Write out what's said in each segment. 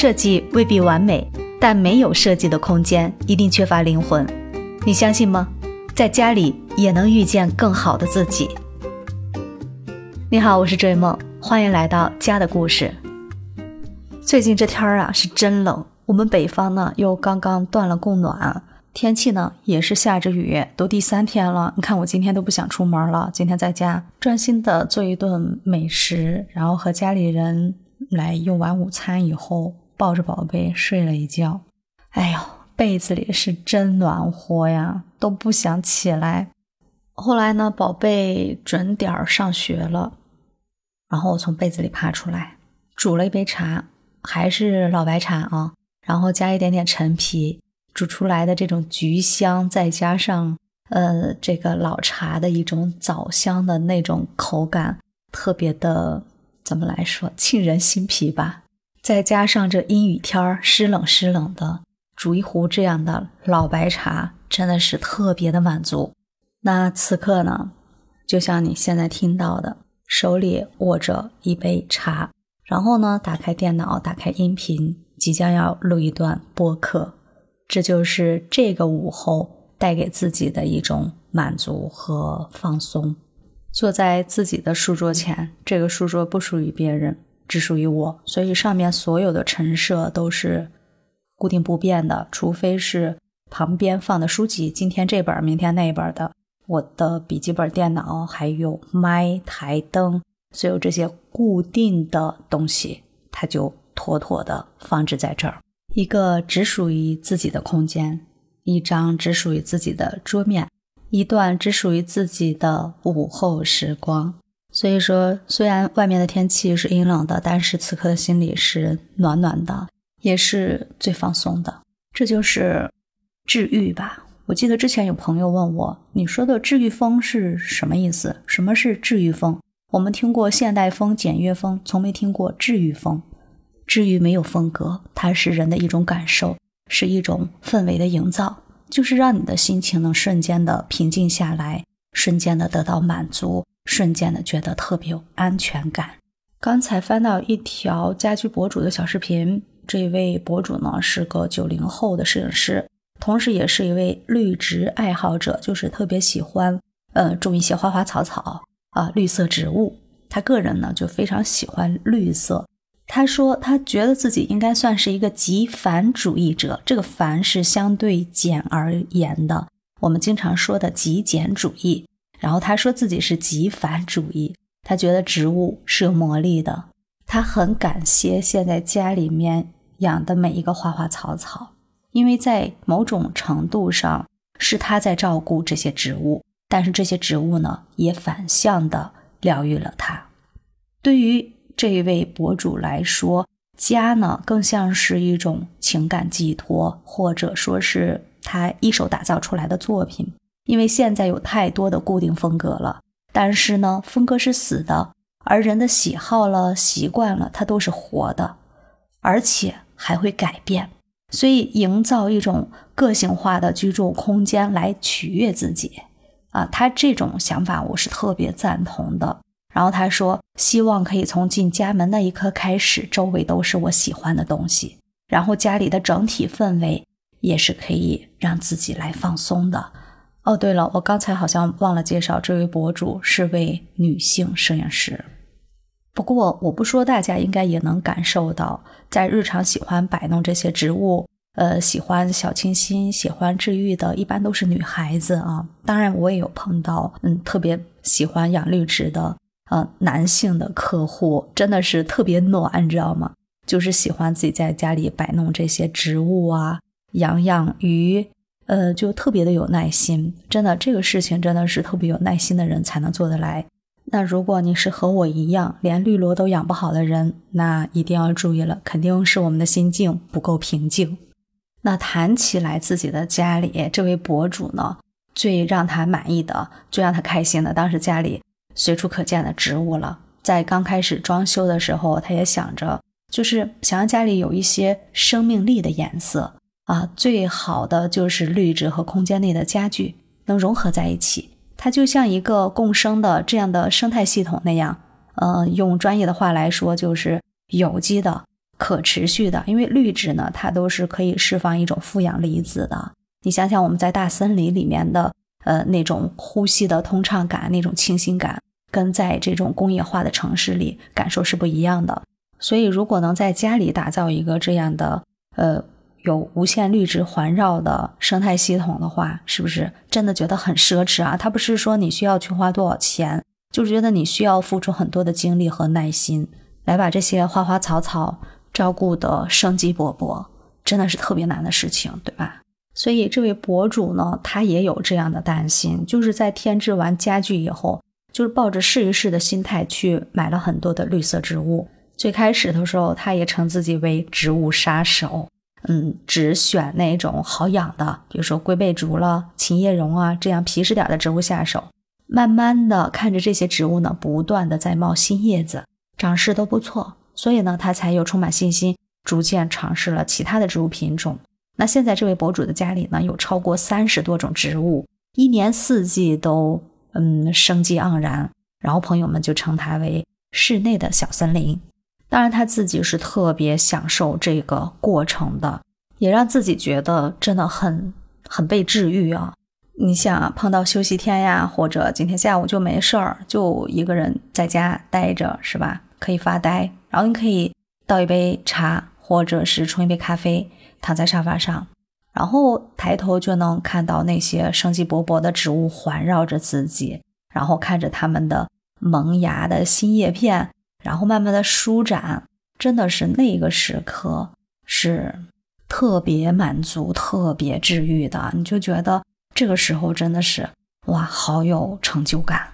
设计未必完美，但没有设计的空间一定缺乏灵魂。你相信吗？在家里也能遇见更好的自己。你好，我是追梦，欢迎来到家的故事。最近这天儿啊是真冷，我们北方呢又刚刚断了供暖，天气呢也是下着雨，都第三天了。你看我今天都不想出门了，今天在家专心的做一顿美食，然后和家里人。来用完午餐以后，抱着宝贝睡了一觉。哎呦，被子里是真暖和呀，都不想起来。后来呢，宝贝准点儿上学了，然后我从被子里爬出来，煮了一杯茶，还是老白茶啊，然后加一点点陈皮，煮出来的这种橘香，再加上呃这个老茶的一种枣香的那种口感，特别的。怎么来说，沁人心脾吧。再加上这阴雨天儿，湿冷湿冷的，煮一壶这样的老白茶，真的是特别的满足。那此刻呢，就像你现在听到的，手里握着一杯茶，然后呢，打开电脑，打开音频，即将要录一段播客。这就是这个午后带给自己的一种满足和放松。坐在自己的书桌前，这个书桌不属于别人，只属于我，所以上面所有的陈设都是固定不变的，除非是旁边放的书籍，今天这本，明天那本的。我的笔记本电脑还有麦、台灯，所有这些固定的东西，它就妥妥的放置在这儿，一个只属于自己的空间，一张只属于自己的桌面。一段只属于自己的午后时光，所以说，虽然外面的天气是阴冷的，但是此刻的心里是暖暖的，也是最放松的。这就是治愈吧。我记得之前有朋友问我，你说的治愈风是什么意思？什么是治愈风？我们听过现代风、简约风，从没听过治愈风。治愈没有风格，它是人的一种感受，是一种氛围的营造。就是让你的心情能瞬间的平静下来，瞬间的得到满足，瞬间的觉得特别有安全感。刚才翻到一条家居博主的小视频，这位博主呢是个九零后的摄影师，同时也是一位绿植爱好者，就是特别喜欢呃种一些花花草草啊绿色植物。他个人呢就非常喜欢绿色。他说，他觉得自己应该算是一个极繁主义者。这个“繁”是相对简而言的，我们经常说的极简主义。然后他说自己是极繁主义，他觉得植物是有魔力的。他很感谢现在家里面养的每一个花花草草，因为在某种程度上是他在照顾这些植物，但是这些植物呢，也反向的疗愈了他。对于这一位博主来说，家呢更像是一种情感寄托，或者说是他一手打造出来的作品。因为现在有太多的固定风格了，但是呢，风格是死的，而人的喜好了、习惯了，它都是活的，而且还会改变。所以，营造一种个性化的居住空间来取悦自己，啊，他这种想法我是特别赞同的。然后他说：“希望可以从进家门那一刻开始，周围都是我喜欢的东西，然后家里的整体氛围也是可以让自己来放松的。”哦，对了，我刚才好像忘了介绍，这位博主是位女性摄影师。不过我不说，大家应该也能感受到，在日常喜欢摆弄这些植物，呃，喜欢小清新、喜欢治愈的，一般都是女孩子啊。当然，我也有碰到，嗯，特别喜欢养绿植的。呃，男性的客户真的是特别暖，你知道吗？就是喜欢自己在家里摆弄这些植物啊，养养鱼，呃，就特别的有耐心。真的，这个事情真的是特别有耐心的人才能做得来。那如果你是和我一样连绿萝都养不好的人，那一定要注意了，肯定是我们的心境不够平静。那谈起来自己的家里，这位博主呢，最让他满意的，最让他开心的，当时家里。随处可见的植物了。在刚开始装修的时候，他也想着，就是想让家里有一些生命力的颜色啊。最好的就是绿植和空间内的家具能融合在一起，它就像一个共生的这样的生态系统那样。呃，用专业的话来说，就是有机的、可持续的，因为绿植呢，它都是可以释放一种负氧离子的。你想想，我们在大森林里面的呃那种呼吸的通畅感，那种清新感，跟在这种工业化的城市里感受是不一样的。所以，如果能在家里打造一个这样的呃有无限绿植环绕的生态系统的话，是不是真的觉得很奢侈啊？它不是说你需要去花多少钱，就觉得你需要付出很多的精力和耐心，来把这些花花草草。照顾的生机勃勃，真的是特别难的事情，对吧？所以这位博主呢，他也有这样的担心，就是在添置完家具以后，就是抱着试一试的心态去买了很多的绿色植物。最开始的时候，他也称自己为植物杀手，嗯，只选那种好养的，比如说龟背竹了、琴叶榕啊这样皮实点的植物下手。慢慢的看着这些植物呢，不断的在冒新叶子，长势都不错。所以呢，他才又充满信心，逐渐尝试了其他的植物品种。那现在这位博主的家里呢，有超过三十多种植物，一年四季都嗯生机盎然。然后朋友们就称它为室内的小森林。当然他自己是特别享受这个过程的，也让自己觉得真的很很被治愈啊。你想啊，碰到休息天呀，或者今天下午就没事儿，就一个人在家待着，是吧？可以发呆。然后你可以倒一杯茶，或者是冲一杯咖啡，躺在沙发上，然后抬头就能看到那些生机勃勃的植物环绕着自己，然后看着它们的萌芽的新叶片，然后慢慢的舒展，真的是那个时刻是特别满足、特别治愈的。你就觉得这个时候真的是哇，好有成就感。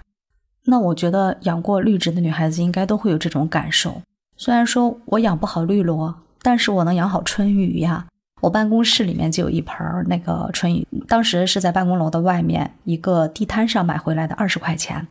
那我觉得养过绿植的女孩子应该都会有这种感受。虽然说我养不好绿萝，但是我能养好春雨呀。我办公室里面就有一盆那个春雨，当时是在办公楼的外面一个地摊上买回来的，二十块钱。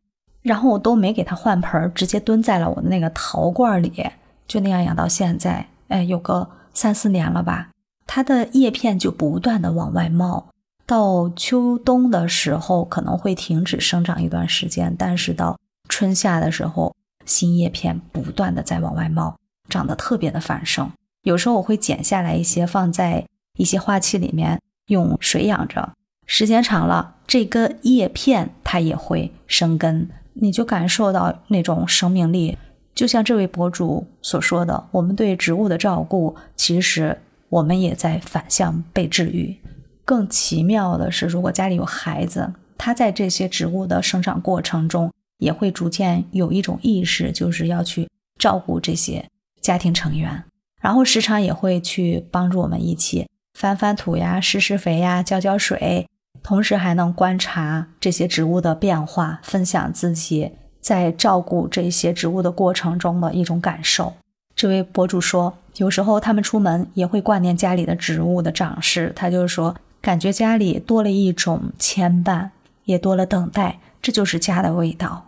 然后我都没给它换盆，直接蹲在了我的那个陶罐里，就那样养到现在，哎，有个三四年了吧。它的叶片就不断的往外冒，到秋冬的时候可能会停止生长一段时间，但是到春夏的时候。新叶片不断的在往外冒，长得特别的繁盛。有时候我会剪下来一些，放在一些花器里面用水养着。时间长了，这根叶片它也会生根，你就感受到那种生命力。就像这位博主所说的，我们对植物的照顾，其实我们也在反向被治愈。更奇妙的是，如果家里有孩子，他在这些植物的生长过程中。也会逐渐有一种意识，就是要去照顾这些家庭成员，然后时常也会去帮助我们一起翻翻土呀、施施肥呀、浇浇水，同时还能观察这些植物的变化，分享自己在照顾这些植物的过程中的一种感受。这位博主说，有时候他们出门也会挂念家里的植物的长势，他就说，感觉家里多了一种牵绊，也多了等待。这就是家的味道，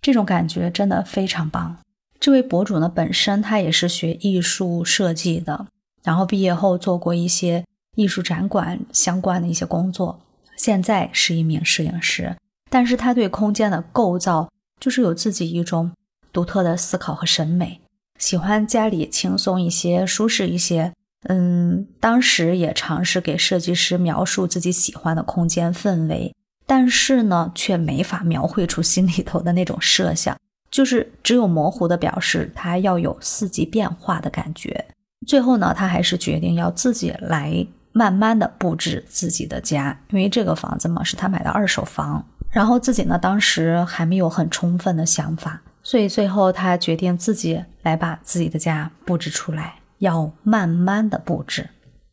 这种感觉真的非常棒。这位博主呢，本身他也是学艺术设计的，然后毕业后做过一些艺术展馆相关的一些工作，现在是一名摄影师。但是他对空间的构造就是有自己一种独特的思考和审美，喜欢家里轻松一些、舒适一些。嗯，当时也尝试给设计师描述自己喜欢的空间氛围。但是呢，却没法描绘出心里头的那种设想，就是只有模糊的表示，他要有四季变化的感觉。最后呢，他还是决定要自己来慢慢的布置自己的家，因为这个房子嘛是他买的二手房，然后自己呢当时还没有很充分的想法，所以最后他决定自己来把自己的家布置出来，要慢慢的布置。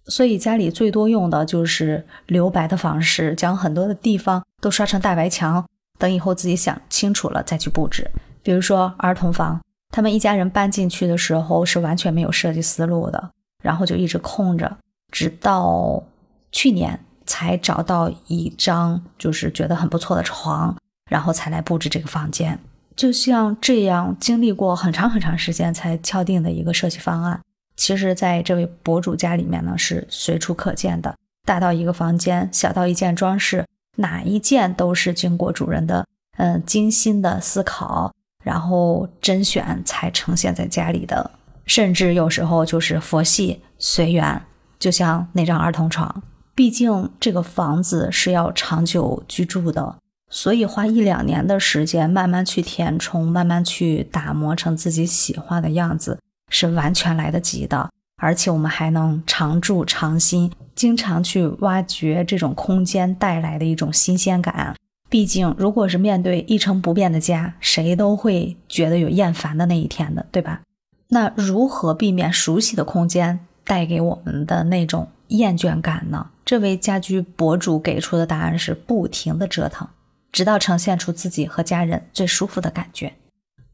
所以家里最多用的就是留白的方式，将很多的地方都刷成大白墙，等以后自己想清楚了再去布置。比如说儿童房，他们一家人搬进去的时候是完全没有设计思路的，然后就一直空着，直到去年才找到一张就是觉得很不错的床，然后才来布置这个房间。就像这样经历过很长很长时间才敲定的一个设计方案。其实，在这位博主家里面呢，是随处可见的。大到一个房间，小到一件装饰，哪一件都是经过主人的嗯精心的思考，然后甄选才呈现在家里的。甚至有时候就是佛系随缘，就像那张儿童床。毕竟这个房子是要长久居住的，所以花一两年的时间慢慢去填充，慢慢去打磨成自己喜欢的样子，是完全来得及的。而且我们还能常住常新，经常去挖掘这种空间带来的一种新鲜感。毕竟，如果是面对一成不变的家，谁都会觉得有厌烦的那一天的，对吧？那如何避免熟悉的空间带给我们的那种厌倦感呢？这位家居博主给出的答案是：不停的折腾，直到呈现出自己和家人最舒服的感觉。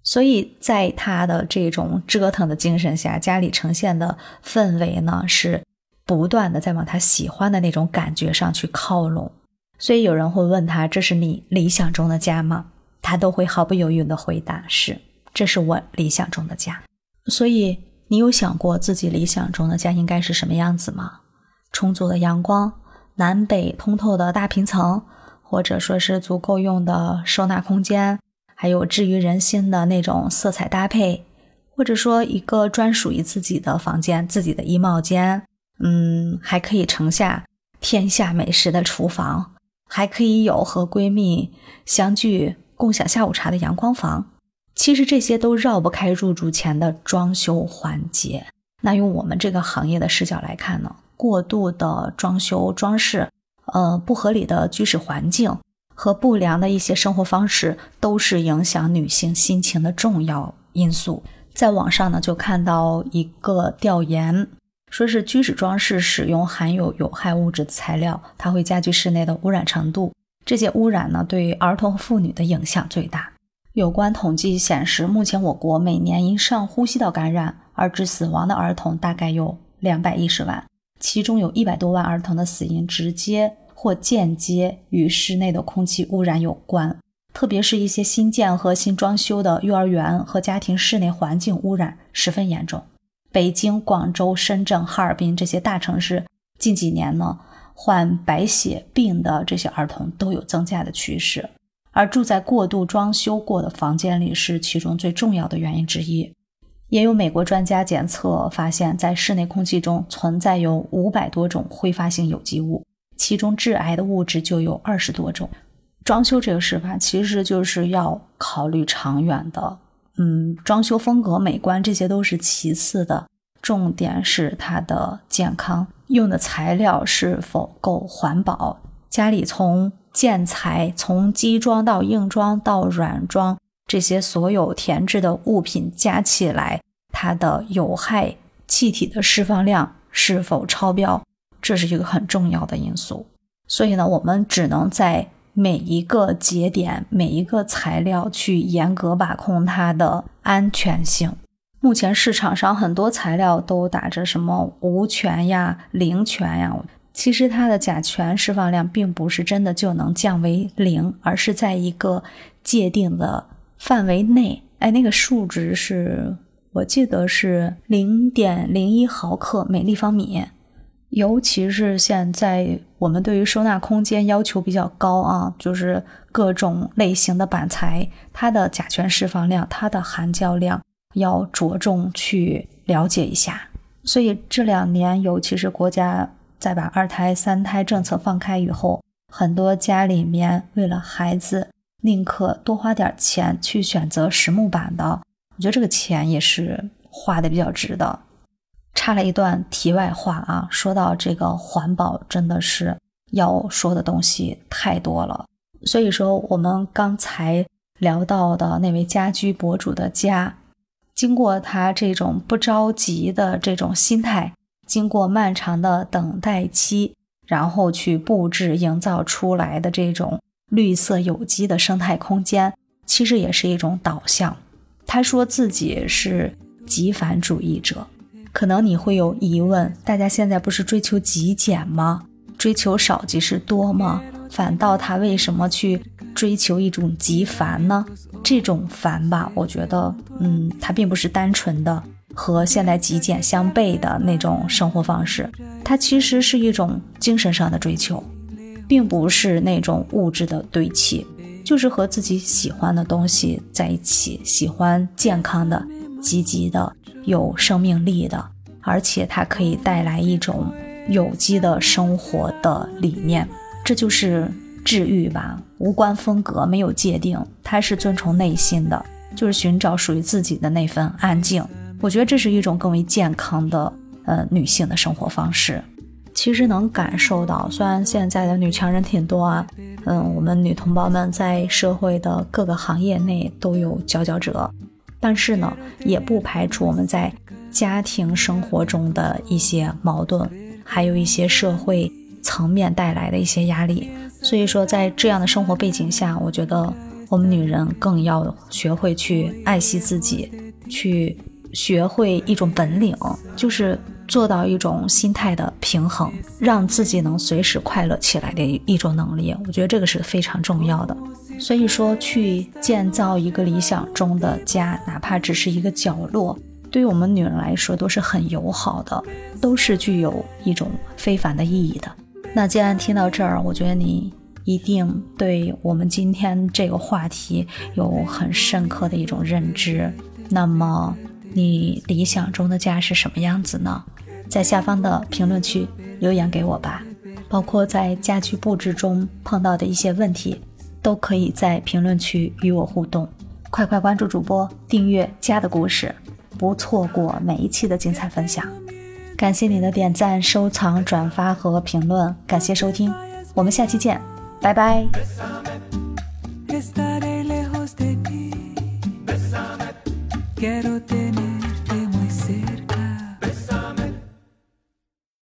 所以在他的这种折腾的精神下，家里呈现的氛围呢，是不断的在往他喜欢的那种感觉上去靠拢。所以有人会问他：“这是你理想中的家吗？”他都会毫不犹豫的回答：“是，这是我理想中的家。”所以你有想过自己理想中的家应该是什么样子吗？充足的阳光，南北通透的大平层，或者说是足够用的收纳空间。还有治愈人心的那种色彩搭配，或者说一个专属于自己的房间、自己的衣帽间，嗯，还可以盛下天下美食的厨房，还可以有和闺蜜相聚共享下午茶的阳光房。其实这些都绕不开入住前的装修环节。那用我们这个行业的视角来看呢，过度的装修装饰，呃，不合理的居室环境。和不良的一些生活方式都是影响女性心情的重要因素。在网上呢，就看到一个调研，说是居室装饰使用含有有害物质的材料，它会加剧室内的污染程度。这些污染呢，对儿童和妇女的影响最大。有关统计显示，目前我国每年因上呼吸道感染而致死亡的儿童大概有两百一十万，其中有一百多万儿童的死因直接。或间接与室内的空气污染有关，特别是一些新建和新装修的幼儿园和家庭室内环境污染十分严重。北京、广州、深圳、哈尔滨这些大城市近几年呢，患白血病的这些儿童都有增加的趋势，而住在过度装修过的房间里是其中最重要的原因之一。也有美国专家检测发现，在室内空气中存在有五百多种挥发性有机物。其中致癌的物质就有二十多种。装修这个事吧，其实就是要考虑长远的。嗯，装修风格、美观这些都是其次的，重点是它的健康，用的材料是否够环保。家里从建材、从基装到硬装到软装，这些所有填制的物品加起来，它的有害气体的释放量是否超标？这是一个很重要的因素，所以呢，我们只能在每一个节点、每一个材料去严格把控它的安全性。目前市场上很多材料都打着什么无醛呀、零醛呀，其实它的甲醛释放量并不是真的就能降为零，而是在一个界定的范围内。哎，那个数值是我记得是零点零一毫克每立方米。尤其是现在，我们对于收纳空间要求比较高啊，就是各种类型的板材，它的甲醛释放量、它的含胶量要着重去了解一下。所以这两年，尤其是国家再把二胎、三胎政策放开以后，很多家里面为了孩子，宁可多花点钱去选择实木板的，我觉得这个钱也是花的比较值的。插了一段题外话啊，说到这个环保，真的是要说的东西太多了。所以说，我们刚才聊到的那位家居博主的家，经过他这种不着急的这种心态，经过漫长的等待期，然后去布置营造出来的这种绿色有机的生态空间，其实也是一种导向。他说自己是极繁主义者。可能你会有疑问，大家现在不是追求极简吗？追求少即是多吗？反倒他为什么去追求一种极繁呢？这种繁吧，我觉得，嗯，它并不是单纯的和现代极简相悖的那种生活方式，它其实是一种精神上的追求，并不是那种物质的堆砌，就是和自己喜欢的东西在一起，喜欢健康的、积极的。有生命力的，而且它可以带来一种有机的生活的理念。这就是治愈吧，无关风格，没有界定，它是遵从内心的，就是寻找属于自己的那份安静。我觉得这是一种更为健康的呃女性的生活方式。其实能感受到，虽然现在的女强人挺多啊，嗯，我们女同胞们在社会的各个行业内都有佼佼者，但是呢，也不排除我们在家庭生活中的一些矛盾，还有一些社会层面带来的一些压力。所以说，在这样的生活背景下，我觉得我们女人更要学会去爱惜自己，去学会一种本领，就是。做到一种心态的平衡，让自己能随时快乐起来的一种能力，我觉得这个是非常重要的。所以说，去建造一个理想中的家，哪怕只是一个角落，对于我们女人来说都是很友好的，都是具有一种非凡的意义的。那既然听到这儿，我觉得你一定对我们今天这个话题有很深刻的一种认知。那么，你理想中的家是什么样子呢？在下方的评论区留言给我吧，包括在家居布置中碰到的一些问题，都可以在评论区与我互动。快快关注主播，订阅家的故事，不错过每一期的精彩分享。感谢你的点赞、收藏、转发和评论，感谢收听，我们下期见，拜拜。Quiero